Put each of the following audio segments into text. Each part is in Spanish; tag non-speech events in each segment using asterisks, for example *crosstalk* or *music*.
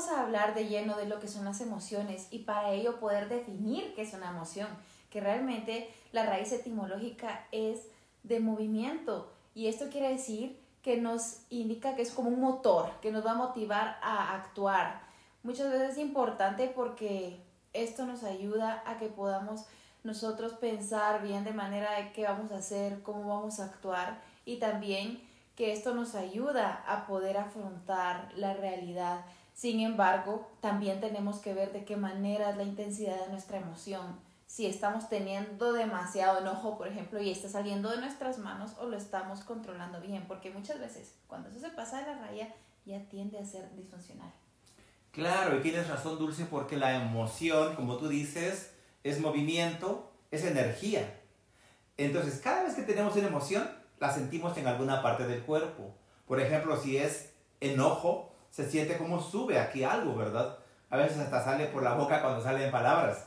vamos a hablar de lleno de lo que son las emociones y para ello poder definir qué es una emoción, que realmente la raíz etimológica es de movimiento y esto quiere decir que nos indica que es como un motor, que nos va a motivar a actuar. Muchas veces es importante porque esto nos ayuda a que podamos nosotros pensar bien de manera de qué vamos a hacer, cómo vamos a actuar y también que esto nos ayuda a poder afrontar la realidad. Sin embargo, también tenemos que ver de qué manera es la intensidad de nuestra emoción. Si estamos teniendo demasiado enojo, por ejemplo, y está saliendo de nuestras manos o lo estamos controlando bien, porque muchas veces cuando eso se pasa de la raya ya tiende a ser disfuncional. Claro, y tienes razón, Dulce, porque la emoción, como tú dices, es movimiento, es energía. Entonces, cada vez que tenemos una emoción, la sentimos en alguna parte del cuerpo. Por ejemplo, si es enojo, se siente como sube aquí algo, ¿verdad? A veces hasta sale por la boca cuando salen palabras.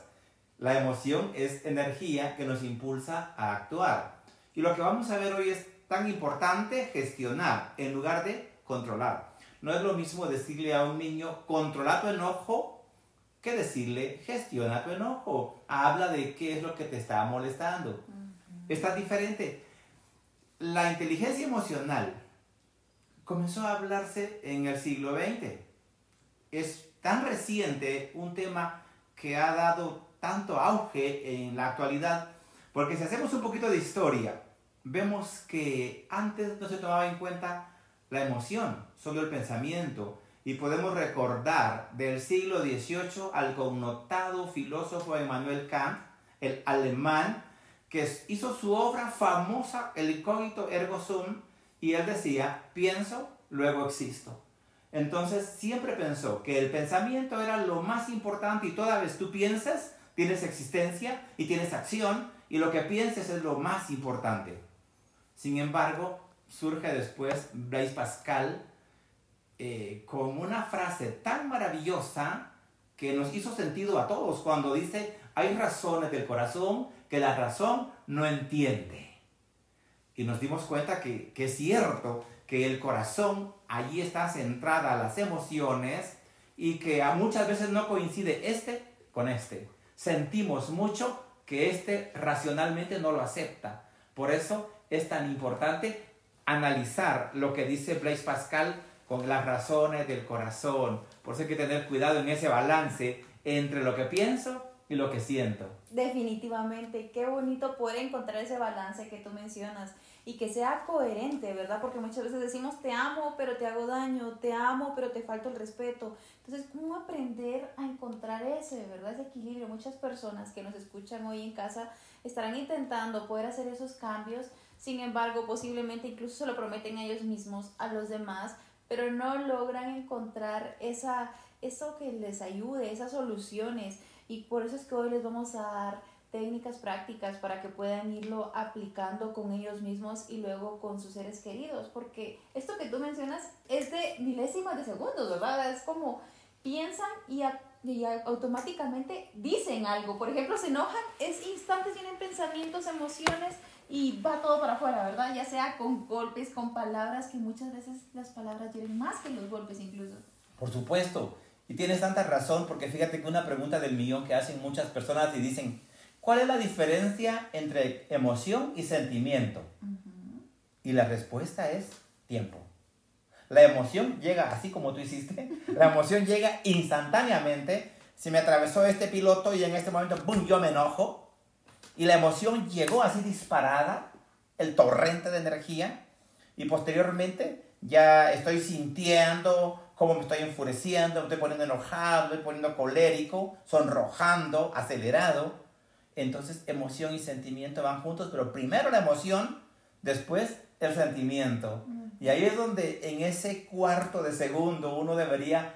La emoción es energía que nos impulsa a actuar. Y lo que vamos a ver hoy es tan importante gestionar en lugar de controlar. No es lo mismo decirle a un niño, controla tu enojo, que decirle, gestiona tu enojo. Habla de qué es lo que te está molestando. Está diferente la inteligencia emocional comenzó a hablarse en el siglo XX. Es tan reciente un tema que ha dado tanto auge en la actualidad, porque si hacemos un poquito de historia, vemos que antes no se tomaba en cuenta la emoción, solo el pensamiento, y podemos recordar del siglo XVIII al connotado filósofo Emmanuel Kant, el alemán, que hizo su obra famosa, El incógnito ergo sum, y él decía, pienso, luego existo. Entonces siempre pensó que el pensamiento era lo más importante y toda vez tú piensas, tienes existencia y tienes acción y lo que pienses es lo más importante. Sin embargo, surge después Blaise Pascal eh, con una frase tan maravillosa que nos hizo sentido a todos cuando dice, hay razones del corazón que la razón no entiende. Y nos dimos cuenta que, que es cierto que el corazón allí está centrada las emociones y que muchas veces no coincide este con este. Sentimos mucho que este racionalmente no lo acepta. Por eso es tan importante analizar lo que dice Blaise Pascal con las razones del corazón. Por eso hay que tener cuidado en ese balance entre lo que pienso y lo que siento. Definitivamente, qué bonito poder encontrar ese balance que tú mencionas y que sea coherente, ¿verdad? Porque muchas veces decimos te amo, pero te hago daño, te amo, pero te falta el respeto. Entonces, ¿cómo aprender a encontrar ese, ¿verdad? Ese equilibrio. Muchas personas que nos escuchan hoy en casa estarán intentando poder hacer esos cambios, sin embargo, posiblemente incluso se lo prometen a ellos mismos, a los demás, pero no logran encontrar esa, eso que les ayude, esas soluciones y por eso es que hoy les vamos a dar técnicas prácticas para que puedan irlo aplicando con ellos mismos y luego con sus seres queridos, porque esto que tú mencionas es de milésimas de segundos, ¿verdad? Es como piensan y, automáticamente dicen algo, por ejemplo, se enojan, es instantes, tienen pensamientos, emociones y va todo para afuera, ¿verdad? Ya sea con golpes, con palabras, que muchas veces las palabras tienen más que los golpes incluso. Por supuesto, y tienes tanta razón porque fíjate que una pregunta del millón que hacen muchas personas y dicen, ¿cuál es la diferencia entre emoción y sentimiento? Y la respuesta es tiempo. La emoción llega así como tú hiciste, *laughs* la emoción llega instantáneamente. Si me atravesó este piloto y en este momento, ¡bum!, yo me enojo. Y la emoción llegó así disparada, el torrente de energía. Y posteriormente ya estoy sintiendo cómo me estoy enfureciendo, me estoy poniendo enojado, me estoy poniendo colérico, sonrojando, acelerado. Entonces emoción y sentimiento van juntos, pero primero la emoción, después el sentimiento. Y ahí es donde en ese cuarto de segundo uno debería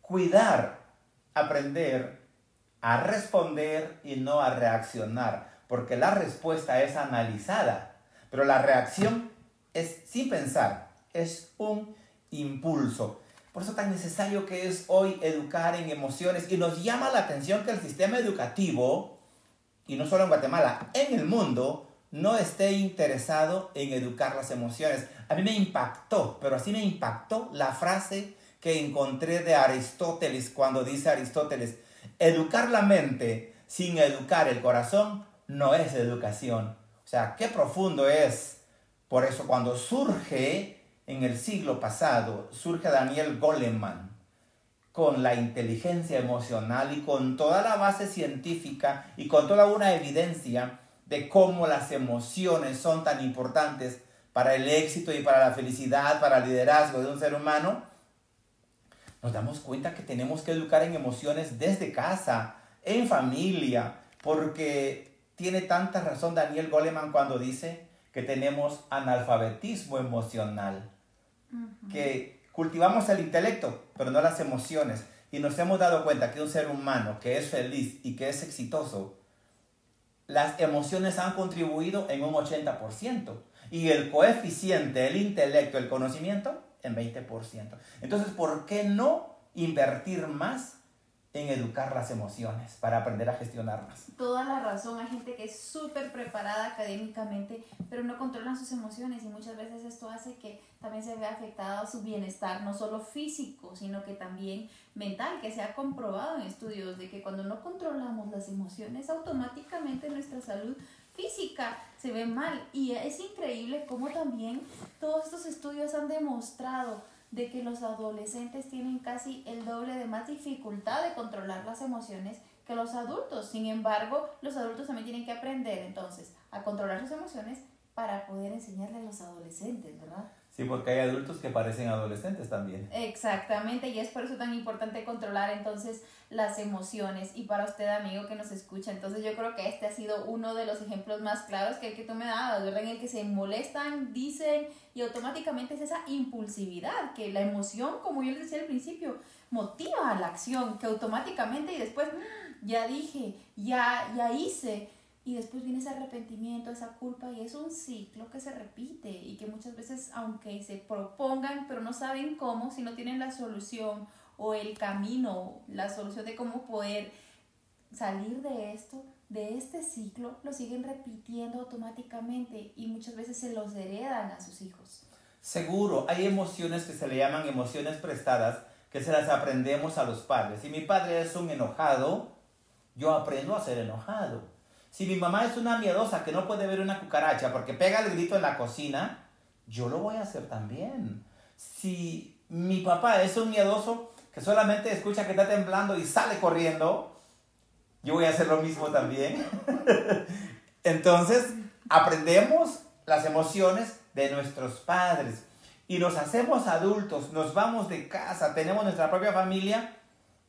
cuidar, aprender a responder y no a reaccionar, porque la respuesta es analizada, pero la reacción es sin pensar, es un impulso. Por eso tan necesario que es hoy educar en emociones y nos llama la atención que el sistema educativo, y no solo en Guatemala, en el mundo, no esté interesado en educar las emociones. A mí me impactó, pero así me impactó la frase que encontré de Aristóteles cuando dice Aristóteles, educar la mente sin educar el corazón no es educación. O sea, qué profundo es. Por eso cuando surge en el siglo pasado, surge Daniel Goleman con la inteligencia emocional y con toda la base científica y con toda una evidencia de cómo las emociones son tan importantes para el éxito y para la felicidad, para el liderazgo de un ser humano, nos damos cuenta que tenemos que educar en emociones desde casa, en familia, porque tiene tanta razón Daniel Goleman cuando dice que tenemos analfabetismo emocional, que cultivamos el intelecto, pero no las emociones, y nos hemos dado cuenta que un ser humano que es feliz y que es exitoso, las emociones han contribuido en un 80% y el coeficiente, el intelecto, el conocimiento en 20%. Entonces, ¿por qué no invertir más educar las emociones para aprender a gestionarlas? Toda la razón. Hay gente que es súper preparada académicamente, pero no controlan sus emociones y muchas veces esto hace que también se vea afectado su bienestar, no solo físico, sino que también mental, que se ha comprobado en estudios de que cuando no controlamos las emociones, automáticamente nuestra salud física se ve mal. Y es increíble cómo también todos estos estudios han demostrado de que los adolescentes tienen casi el doble de más dificultad de controlar las emociones que los adultos. Sin embargo, los adultos también tienen que aprender entonces a controlar sus emociones para poder enseñarle a los adolescentes, ¿verdad? Sí, porque hay adultos que parecen adolescentes también. Exactamente, y es por eso tan importante controlar entonces las emociones. Y para usted, amigo que nos escucha, entonces yo creo que este ha sido uno de los ejemplos más claros que el que tú me dabas, ¿verdad? En el que se molestan, dicen, y automáticamente es esa impulsividad, que la emoción, como yo les decía al principio, motiva a la acción, que automáticamente y después, ¡ah! ya dije, ya, ya hice y después viene ese arrepentimiento, esa culpa y es un ciclo que se repite y que muchas veces aunque se propongan pero no saben cómo, si no tienen la solución o el camino, la solución de cómo poder salir de esto, de este ciclo, lo siguen repitiendo automáticamente y muchas veces se los heredan a sus hijos. Seguro, hay emociones que se le llaman emociones prestadas que se las aprendemos a los padres. Si mi padre es un enojado, yo aprendo a ser enojado. Si mi mamá es una miedosa que no puede ver una cucaracha porque pega el grito en la cocina, yo lo voy a hacer también. Si mi papá es un miedoso que solamente escucha que está temblando y sale corriendo, yo voy a hacer lo mismo también. *laughs* Entonces, aprendemos las emociones de nuestros padres y nos hacemos adultos, nos vamos de casa, tenemos nuestra propia familia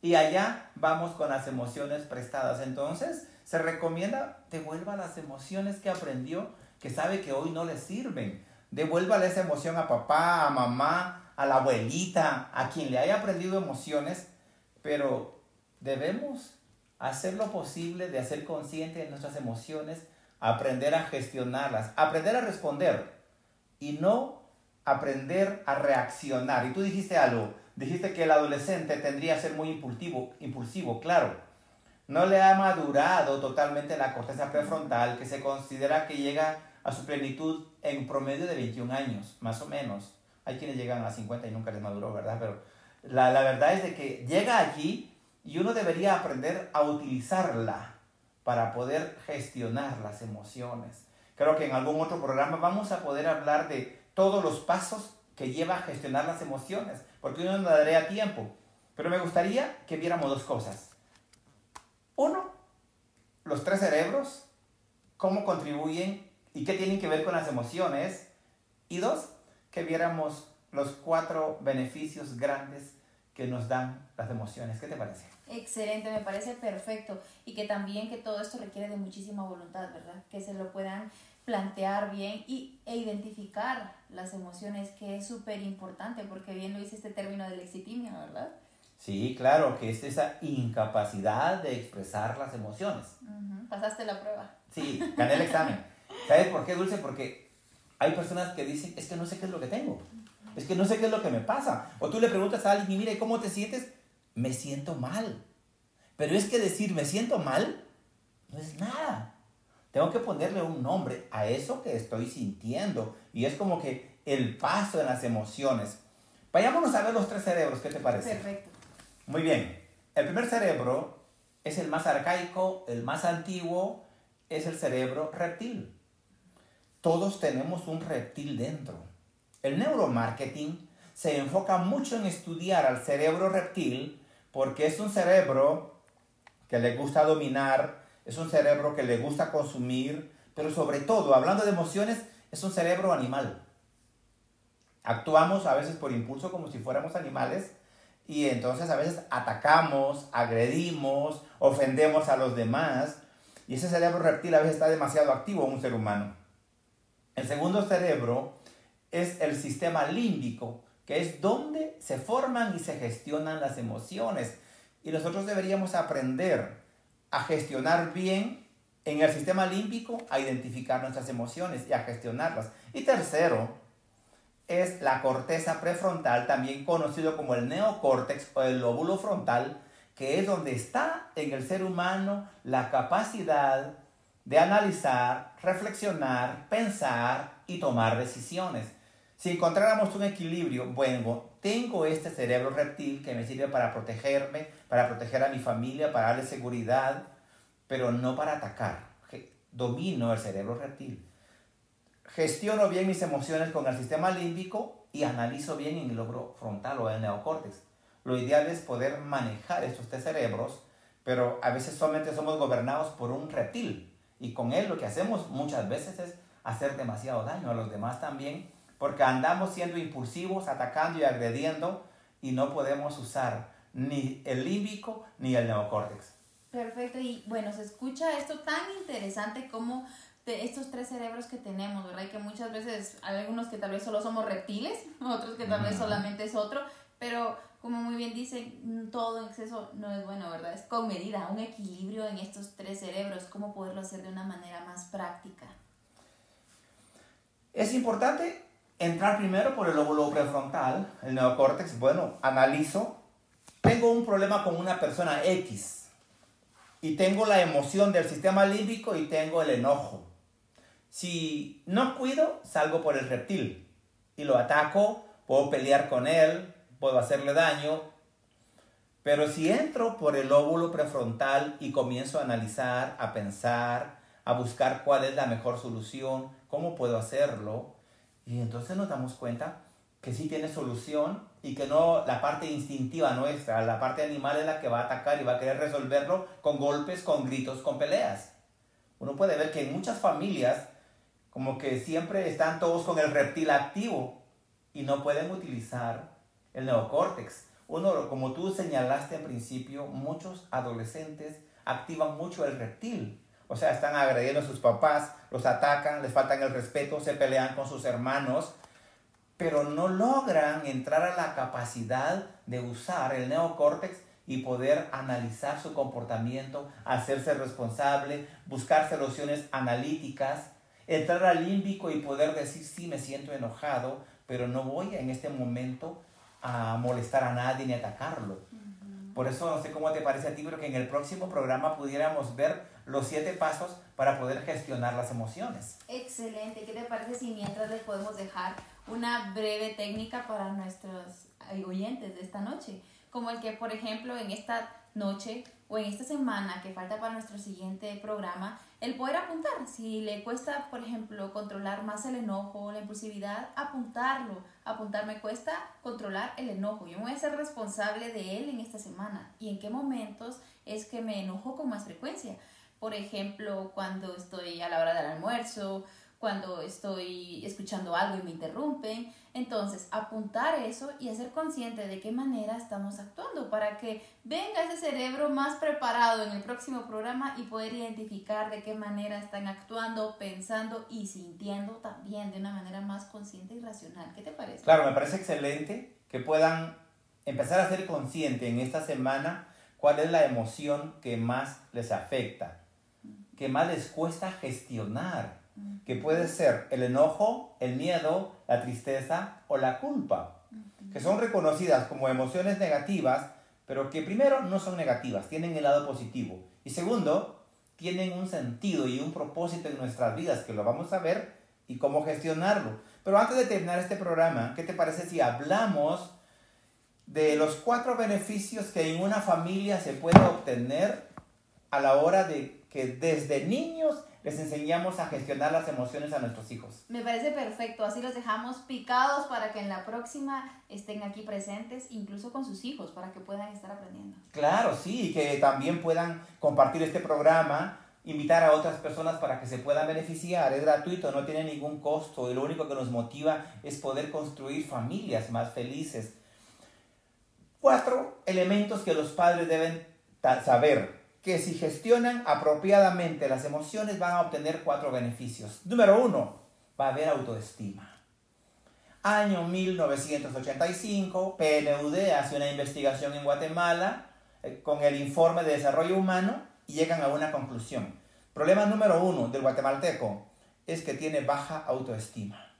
y allá vamos con las emociones prestadas. Entonces, se recomienda devuelva las emociones que aprendió, que sabe que hoy no le sirven. Devuélvale esa emoción a papá, a mamá, a la abuelita, a quien le haya aprendido emociones, pero debemos hacer lo posible de hacer consciente de nuestras emociones, aprender a gestionarlas, aprender a responder y no aprender a reaccionar. Y tú dijiste algo, dijiste que el adolescente tendría que ser muy impulsivo, impulsivo, claro no le ha madurado totalmente la corteza prefrontal, que se considera que llega a su plenitud en promedio de 21 años, más o menos. Hay quienes llegan a 50 y nunca les maduró, ¿verdad? Pero la, la verdad es de que llega aquí y uno debería aprender a utilizarla para poder gestionar las emociones. Creo que en algún otro programa vamos a poder hablar de todos los pasos que lleva a gestionar las emociones, porque uno no daría tiempo. Pero me gustaría que viéramos dos cosas. Uno, los tres cerebros, cómo contribuyen y qué tienen que ver con las emociones. Y dos, que viéramos los cuatro beneficios grandes que nos dan las emociones. ¿Qué te parece? Excelente, me parece perfecto. Y que también que todo esto requiere de muchísima voluntad, ¿verdad? Que se lo puedan plantear bien y, e identificar las emociones, que es súper importante, porque bien lo dice este término de lexitimia, ¿verdad? Sí, claro, que es esa incapacidad de expresar las emociones. Pasaste la prueba. Sí, gané el examen. ¿Sabes por qué, Dulce? Porque hay personas que dicen, es que no sé qué es lo que tengo. Es que no sé qué es lo que me pasa. O tú le preguntas a alguien, y mira, ¿cómo te sientes? Me siento mal. Pero es que decir me siento mal no es nada. Tengo que ponerle un nombre a eso que estoy sintiendo. Y es como que el paso en las emociones. Vayámonos a ver los tres cerebros, ¿qué te parece? Perfecto. Muy bien. El primer cerebro es el más arcaico, el más antiguo, es el cerebro reptil. Todos tenemos un reptil dentro. El neuromarketing se enfoca mucho en estudiar al cerebro reptil porque es un cerebro que le gusta dominar, es un cerebro que le gusta consumir, pero sobre todo, hablando de emociones, es un cerebro animal. Actuamos a veces por impulso como si fuéramos animales y entonces a veces atacamos, agredimos, ofendemos a los demás y ese cerebro reptil a veces está demasiado activo en un ser humano. El segundo cerebro es el sistema límbico, que es donde se forman y se gestionan las emociones. Y nosotros deberíamos aprender a gestionar bien en el sistema límbico, a identificar nuestras emociones y a gestionarlas. Y tercero, es la corteza prefrontal, también conocido como el neocórtex o el lóbulo frontal, que es donde está en el ser humano la capacidad de analizar, reflexionar, pensar y tomar decisiones. Si encontráramos un equilibrio, bueno, tengo este cerebro reptil que me sirve para protegerme, para proteger a mi familia, para darle seguridad, pero no para atacar. Domino el cerebro reptil. Gestiono bien mis emociones con el sistema límbico y analizo bien en el lóbulo frontal o el neocórtex. Lo ideal es poder manejar estos tres cerebros, pero a veces solamente somos gobernados por un reptil y con él lo que hacemos muchas veces es hacer demasiado daño a los demás también porque andamos siendo impulsivos, atacando y agrediendo y no podemos usar ni el límbico ni el neocórtex. Perfecto, y bueno, se escucha esto tan interesante como de estos tres cerebros que tenemos, ¿verdad? Y que muchas veces hay algunos que tal vez solo somos reptiles, *laughs* otros que tal vez solamente es otro, pero como muy bien dicen, todo en exceso no es bueno, ¿verdad? Es con medida, un equilibrio en estos tres cerebros, cómo poderlo hacer de una manera más práctica. Es importante entrar primero por el lóbulo prefrontal, el neocórtex. Bueno, analizo. Tengo un problema con una persona X y tengo la emoción del sistema límbico y tengo el enojo. Si no cuido, salgo por el reptil y lo ataco, puedo pelear con él, puedo hacerle daño. Pero si entro por el lóbulo prefrontal y comienzo a analizar, a pensar, a buscar cuál es la mejor solución, cómo puedo hacerlo, y entonces nos damos cuenta que sí tiene solución y que no la parte instintiva nuestra, la parte animal es la que va a atacar y va a querer resolverlo con golpes, con gritos, con peleas. Uno puede ver que en muchas familias como que siempre están todos con el reptil activo y no pueden utilizar el neocórtex. Uno, como tú señalaste en principio, muchos adolescentes activan mucho el reptil o sea, están agrediendo a sus papás, los atacan, les faltan el respeto, se pelean con sus hermanos, pero no logran entrar a la capacidad de usar el neocórtex y poder analizar su comportamiento, hacerse responsable, buscar soluciones analíticas, entrar al límbico y poder decir, sí, me siento enojado, pero no voy en este momento a molestar a nadie ni atacarlo. Por eso no sé cómo te parece a ti, pero que en el próximo programa pudiéramos ver los siete pasos para poder gestionar las emociones. Excelente. ¿Qué te parece si mientras les podemos dejar una breve técnica para nuestros oyentes de esta noche? Como el que, por ejemplo, en esta noche o en esta semana que falta para nuestro siguiente programa, el poder apuntar. Si le cuesta, por ejemplo, controlar más el enojo la impulsividad, apuntarlo. Apuntar me cuesta controlar el enojo. Yo me voy a ser responsable de él en esta semana. ¿Y en qué momentos es que me enojo con más frecuencia? Por ejemplo, cuando estoy a la hora del almuerzo, cuando estoy escuchando algo y me interrumpen. Entonces, apuntar eso y hacer consciente de qué manera estamos actuando para que venga ese cerebro más preparado en el próximo programa y poder identificar de qué manera están actuando, pensando y sintiendo también de una manera más consciente y racional. ¿Qué te parece? Claro, me parece excelente que puedan empezar a ser conscientes en esta semana cuál es la emoción que más les afecta, que más les cuesta gestionar que puede ser el enojo, el miedo, la tristeza o la culpa, que son reconocidas como emociones negativas, pero que primero no son negativas, tienen el lado positivo. Y segundo, tienen un sentido y un propósito en nuestras vidas, que lo vamos a ver y cómo gestionarlo. Pero antes de terminar este programa, ¿qué te parece si hablamos de los cuatro beneficios que en una familia se puede obtener a la hora de que desde niños les enseñamos a gestionar las emociones a nuestros hijos. Me parece perfecto, así los dejamos picados para que en la próxima estén aquí presentes, incluso con sus hijos, para que puedan estar aprendiendo. Claro, sí, y que también puedan compartir este programa, invitar a otras personas para que se puedan beneficiar. Es gratuito, no tiene ningún costo y lo único que nos motiva es poder construir familias más felices. Cuatro elementos que los padres deben saber que si gestionan apropiadamente las emociones van a obtener cuatro beneficios. Número uno, va a haber autoestima. Año 1985, PNUD hace una investigación en Guatemala eh, con el informe de desarrollo humano y llegan a una conclusión. Problema número uno del guatemalteco es que tiene baja autoestima.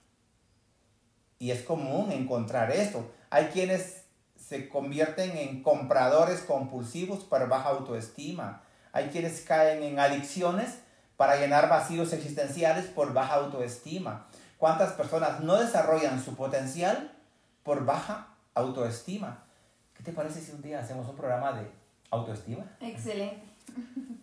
Y es común encontrar esto. Hay quienes se convierten en compradores compulsivos por baja autoestima. Hay quienes caen en adicciones para llenar vacíos existenciales por baja autoestima. ¿Cuántas personas no desarrollan su potencial por baja autoestima? ¿Qué te parece si un día hacemos un programa de autoestima? Excelente. *laughs*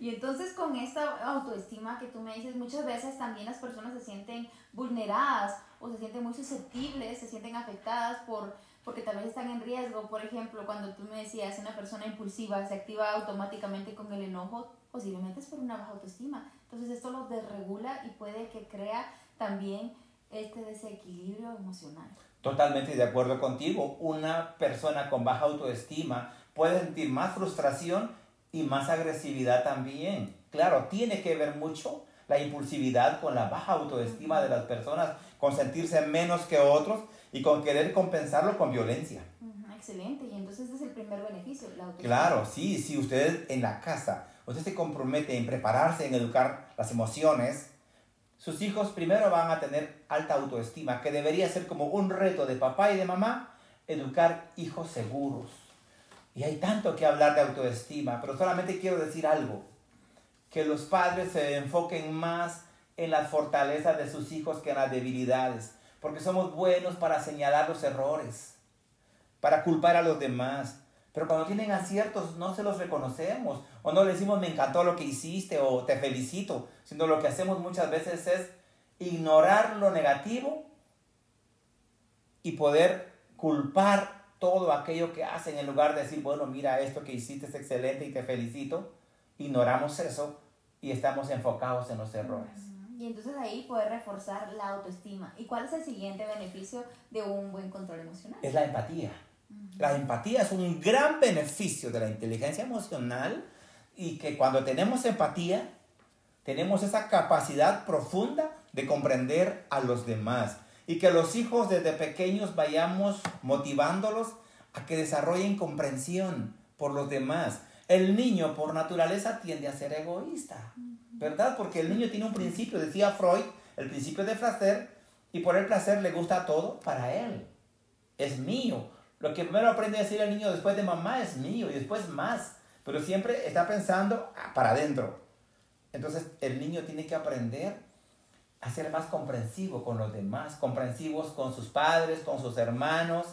Y entonces con esta autoestima que tú me dices, muchas veces también las personas se sienten vulneradas o se sienten muy susceptibles, se sienten afectadas por porque tal vez están en riesgo. Por ejemplo, cuando tú me decías una persona impulsiva se activa automáticamente con el enojo, posiblemente es por una baja autoestima. Entonces esto lo desregula y puede que crea también este desequilibrio emocional. Totalmente de acuerdo contigo. Una persona con baja autoestima puede sentir más frustración y más agresividad también. Claro, tiene que ver mucho la impulsividad con la baja autoestima de las personas, con sentirse menos que otros y con querer compensarlo con violencia. excelente, y entonces este es el primer beneficio, la autoestima. Claro, sí, si usted en la casa, usted se compromete en prepararse, en educar las emociones, sus hijos primero van a tener alta autoestima, que debería ser como un reto de papá y de mamá, educar hijos seguros. Y hay tanto que hablar de autoestima, pero solamente quiero decir algo, que los padres se enfoquen más en las fortalezas de sus hijos que en las debilidades porque somos buenos para señalar los errores, para culpar a los demás. Pero cuando tienen aciertos no se los reconocemos o no le decimos me encantó lo que hiciste o te felicito, sino lo que hacemos muchas veces es ignorar lo negativo y poder culpar todo aquello que hacen en lugar de decir, bueno, mira, esto que hiciste es excelente y te felicito. Ignoramos eso y estamos enfocados en los errores. Y entonces ahí puede reforzar la autoestima. ¿Y cuál es el siguiente beneficio de un buen control emocional? Es la empatía. La empatía es un gran beneficio de la inteligencia emocional y que cuando tenemos empatía, tenemos esa capacidad profunda de comprender a los demás y que los hijos desde pequeños vayamos motivándolos a que desarrollen comprensión por los demás. El niño por naturaleza tiende a ser egoísta. ¿verdad? Porque el niño tiene un principio, decía Freud, el principio de placer, y por el placer le gusta todo para él. Es mío. Lo que primero aprende a decir el niño después de mamá es mío y después más. Pero siempre está pensando ah, para adentro. Entonces el niño tiene que aprender a ser más comprensivo con los demás, comprensivos con sus padres, con sus hermanos,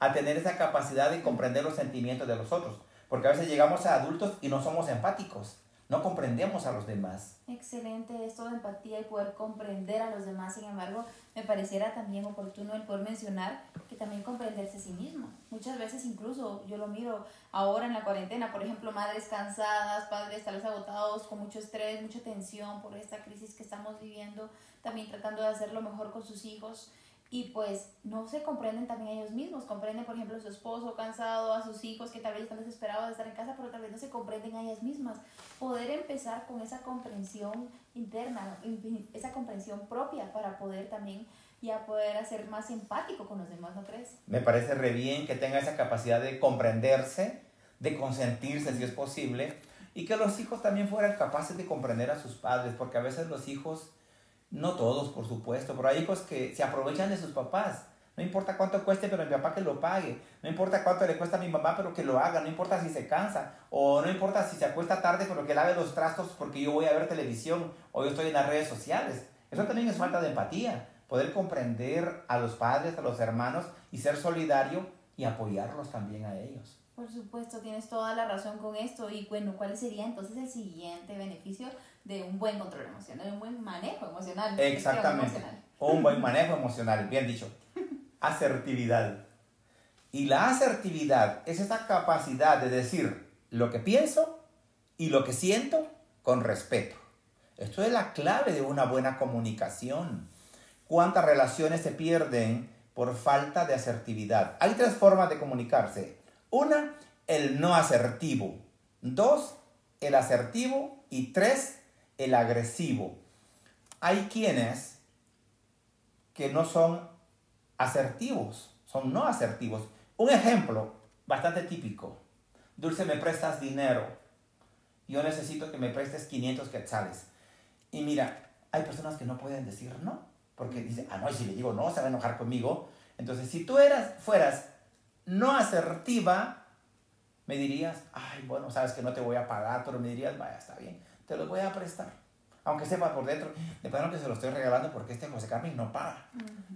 a tener esa capacidad de comprender los sentimientos de los otros. Porque a veces llegamos a adultos y no somos empáticos no comprendemos a los demás. Excelente esto de empatía y poder comprender a los demás. Sin embargo, me pareciera también oportuno el poder mencionar que también comprenderse a sí mismo. Muchas veces incluso yo lo miro ahora en la cuarentena, por ejemplo, madres cansadas, padres tal vez agotados, con mucho estrés, mucha tensión por esta crisis que estamos viviendo, también tratando de hacer lo mejor con sus hijos y pues no se comprenden también ellos mismos, comprenden por ejemplo a su esposo cansado, a sus hijos que tal vez están desesperados de estar en casa, pero tal vez no se comprenden a ellas mismas. Poder empezar con esa comprensión interna, esa comprensión propia para poder también ya poder hacer más empático con los demás, ¿no crees? Me parece re bien que tenga esa capacidad de comprenderse, de consentirse si es posible, y que los hijos también fueran capaces de comprender a sus padres, porque a veces los hijos no todos, por supuesto, pero hay hijos que se aprovechan de sus papás. No importa cuánto cueste, pero mi papá que lo pague. No importa cuánto le cuesta a mi mamá, pero que lo haga. No importa si se cansa. O no importa si se acuesta tarde, pero que lave los trastos porque yo voy a ver televisión o yo estoy en las redes sociales. Eso también es falta de empatía. Poder comprender a los padres, a los hermanos y ser solidario y apoyarlos también a ellos. Por supuesto, tienes toda la razón con esto. Y bueno, ¿cuál sería entonces el siguiente beneficio de un buen control emocional, un buen manejo emocional? Exactamente. Un buen manejo emocional, bien dicho. *laughs* Asertividad. Y la asertividad es esa capacidad de decir lo que pienso y lo que siento con respeto. Esto es la clave de una buena comunicación. ¿Cuántas relaciones se pierden por falta de asertividad? Hay tres formas de comunicarse. Una, el no asertivo. Dos, el asertivo. Y tres, el agresivo. Hay quienes que no son asertivos, son no asertivos. Un ejemplo bastante típico. Dulce, me prestas dinero. Yo necesito que me prestes 500 quetzales. Y mira, hay personas que no pueden decir no, porque dicen, ah, no, y si le digo no, se va a enojar conmigo. Entonces, si tú eras, fueras no asertiva, me dirías, ay, bueno, sabes que no te voy a pagar, pero me dirías, vaya, está bien, te los voy a prestar. Aunque sepa por dentro, de plano que se lo estoy regalando porque este José Carmen no paga.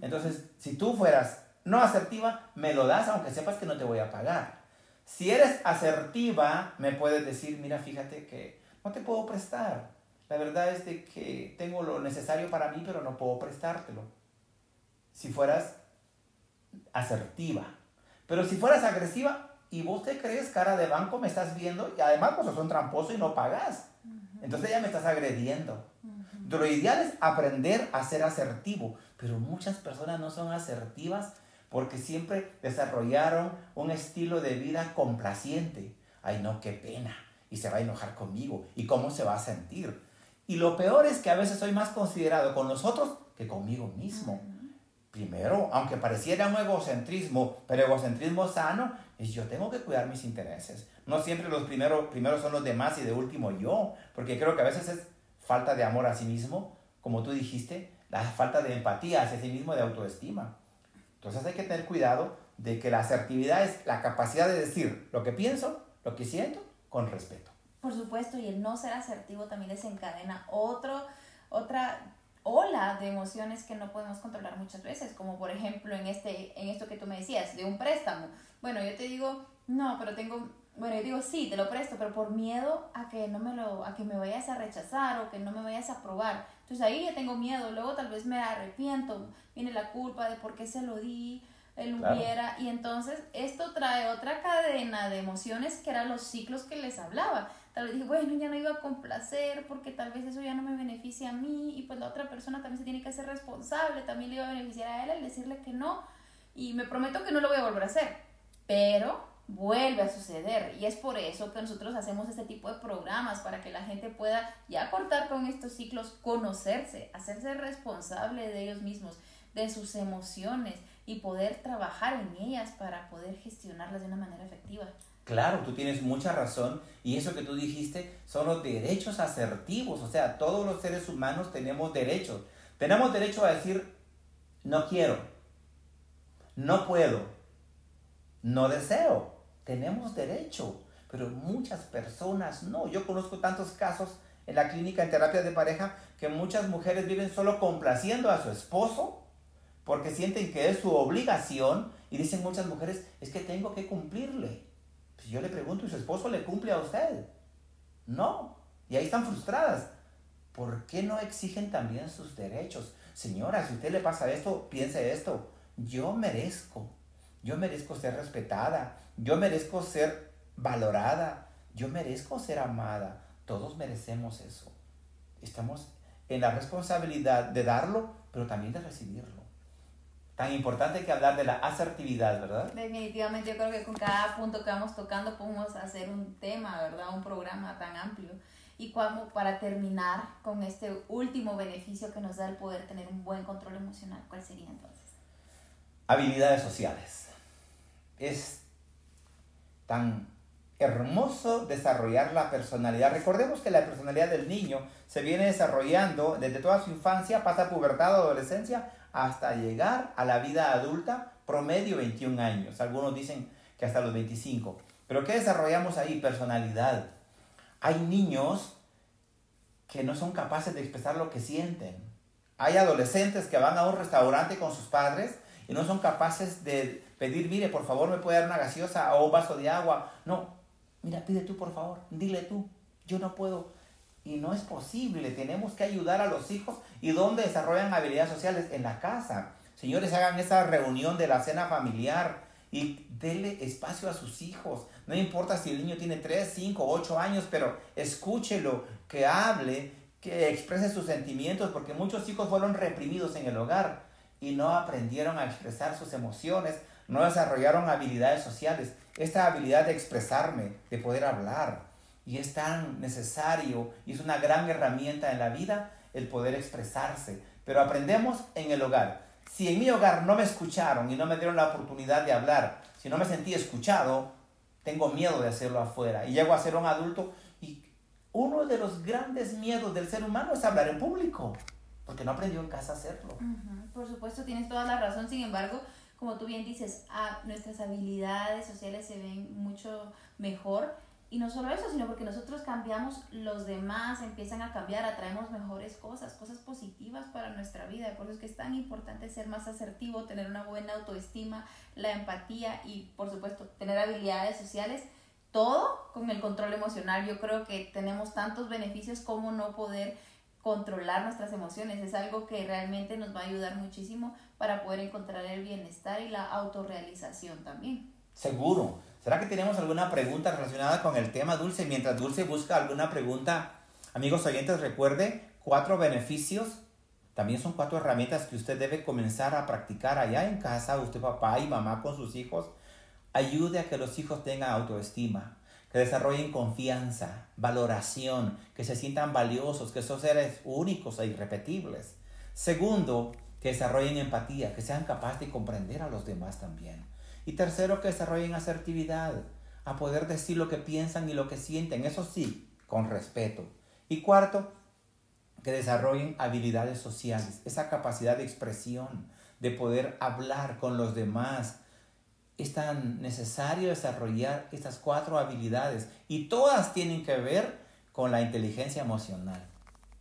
Entonces, si tú fueras no asertiva, me lo das aunque sepas que no te voy a pagar. Si eres asertiva, me puedes decir, mira, fíjate que no te puedo prestar. La verdad es de que tengo lo necesario para mí, pero no puedo prestártelo. Si fueras asertiva. Pero si fueras agresiva y vos te crees cara de banco, me estás viendo y además vos sos un tramposo y no pagas. Entonces ya me estás agrediendo. Lo ideal es aprender a ser asertivo, pero muchas personas no son asertivas porque siempre desarrollaron un estilo de vida complaciente. Ay, no, qué pena. Y se va a enojar conmigo. ¿Y cómo se va a sentir? Y lo peor es que a veces soy más considerado con los otros que conmigo mismo. Primero, aunque pareciera un egocentrismo, pero egocentrismo sano, es yo tengo que cuidar mis intereses. No siempre los primeros, primeros son los demás y de último yo, porque creo que a veces es falta de amor a sí mismo, como tú dijiste, la falta de empatía hacia sí mismo, de autoestima. Entonces hay que tener cuidado de que la asertividad es la capacidad de decir lo que pienso, lo que siento, con respeto. Por supuesto, y el no ser asertivo también desencadena otro, otra ola de emociones que no podemos controlar muchas veces, como por ejemplo en, este, en esto que tú me decías, de un préstamo. Bueno, yo te digo, no, pero tengo, bueno, yo digo, sí, te lo presto, pero por miedo a que no me lo, a que me vayas a rechazar o que no me vayas a aprobar. Entonces ahí ya tengo miedo, luego tal vez me arrepiento, viene la culpa de por qué se lo di, él hubiera, y entonces esto trae otra cadena de emociones que eran los ciclos que les hablaba tal vez dije, bueno, ya no iba a complacer porque tal vez eso ya no me beneficia a mí y pues la otra persona también se tiene que hacer responsable, también le iba a beneficiar a él al decirle que no y me prometo que no lo voy a volver a hacer, pero vuelve a suceder y es por eso que nosotros hacemos este tipo de programas para que la gente pueda ya cortar con estos ciclos, conocerse, hacerse responsable de ellos mismos, de sus emociones y poder trabajar en ellas para poder gestionarlas de una manera efectiva. Claro, tú tienes mucha razón y eso que tú dijiste son los derechos asertivos, o sea, todos los seres humanos tenemos derechos. Tenemos derecho a decir, no quiero, no puedo, no deseo, tenemos derecho, pero muchas personas no. Yo conozco tantos casos en la clínica en terapia de pareja que muchas mujeres viven solo complaciendo a su esposo porque sienten que es su obligación y dicen muchas mujeres, es que tengo que cumplirle. Si yo le pregunto, ¿y su esposo le cumple a usted? No. Y ahí están frustradas. ¿Por qué no exigen también sus derechos? Señora, si usted le pasa esto, piense esto. Yo merezco. Yo merezco ser respetada. Yo merezco ser valorada. Yo merezco ser amada. Todos merecemos eso. Estamos en la responsabilidad de darlo, pero también de recibirlo tan importante que hablar de la asertividad, ¿verdad? Definitivamente, yo creo que con cada punto que vamos tocando podemos hacer un tema, ¿verdad? Un programa tan amplio. Y como para terminar con este último beneficio que nos da el poder tener un buen control emocional, ¿cuál sería entonces? Habilidades sociales. Es tan hermoso desarrollar la personalidad. Recordemos que la personalidad del niño se viene desarrollando desde toda su infancia, pasa pubertad, adolescencia, hasta llegar a la vida adulta, promedio 21 años. Algunos dicen que hasta los 25. Pero ¿qué desarrollamos ahí? Personalidad. Hay niños que no son capaces de expresar lo que sienten. Hay adolescentes que van a un restaurante con sus padres y no son capaces de pedir, mire, por favor, me puede dar una gaseosa o un vaso de agua. No, mira, pide tú, por favor, dile tú, yo no puedo. Y no es posible, tenemos que ayudar a los hijos. ¿Y dónde desarrollan habilidades sociales? En la casa. Señores, hagan esa reunión de la cena familiar y denle espacio a sus hijos. No importa si el niño tiene 3, 5, 8 años, pero escúchelo, que hable, que exprese sus sentimientos, porque muchos hijos fueron reprimidos en el hogar y no aprendieron a expresar sus emociones, no desarrollaron habilidades sociales. Esta habilidad de expresarme, de poder hablar, y es tan necesario y es una gran herramienta en la vida el poder expresarse. Pero aprendemos en el hogar. Si en mi hogar no me escucharon y no me dieron la oportunidad de hablar, si no me sentí escuchado, tengo miedo de hacerlo afuera. Y llego a ser un adulto y uno de los grandes miedos del ser humano es hablar en público, porque no aprendió en casa a hacerlo. Por supuesto, tienes toda la razón. Sin embargo, como tú bien dices, ah, nuestras habilidades sociales se ven mucho mejor y no solo eso, sino porque nosotros cambiamos, los demás empiezan a cambiar, atraemos mejores cosas, cosas positivas para nuestra vida. Por eso es que es tan importante ser más asertivo, tener una buena autoestima, la empatía y, por supuesto, tener habilidades sociales. Todo con el control emocional. Yo creo que tenemos tantos beneficios como no poder controlar nuestras emociones. Es algo que realmente nos va a ayudar muchísimo para poder encontrar el bienestar y la autorrealización también. Seguro ¿Será que tenemos alguna pregunta relacionada con el tema Dulce? Mientras Dulce busca alguna pregunta, amigos oyentes, recuerde cuatro beneficios. También son cuatro herramientas que usted debe comenzar a practicar allá en casa, usted papá y mamá con sus hijos. Ayude a que los hijos tengan autoestima, que desarrollen confianza, valoración, que se sientan valiosos, que son seres únicos e irrepetibles. Segundo, que desarrollen empatía, que sean capaces de comprender a los demás también. Y tercero, que desarrollen asertividad, a poder decir lo que piensan y lo que sienten, eso sí, con respeto. Y cuarto, que desarrollen habilidades sociales, esa capacidad de expresión, de poder hablar con los demás. Es tan necesario desarrollar estas cuatro habilidades y todas tienen que ver con la inteligencia emocional.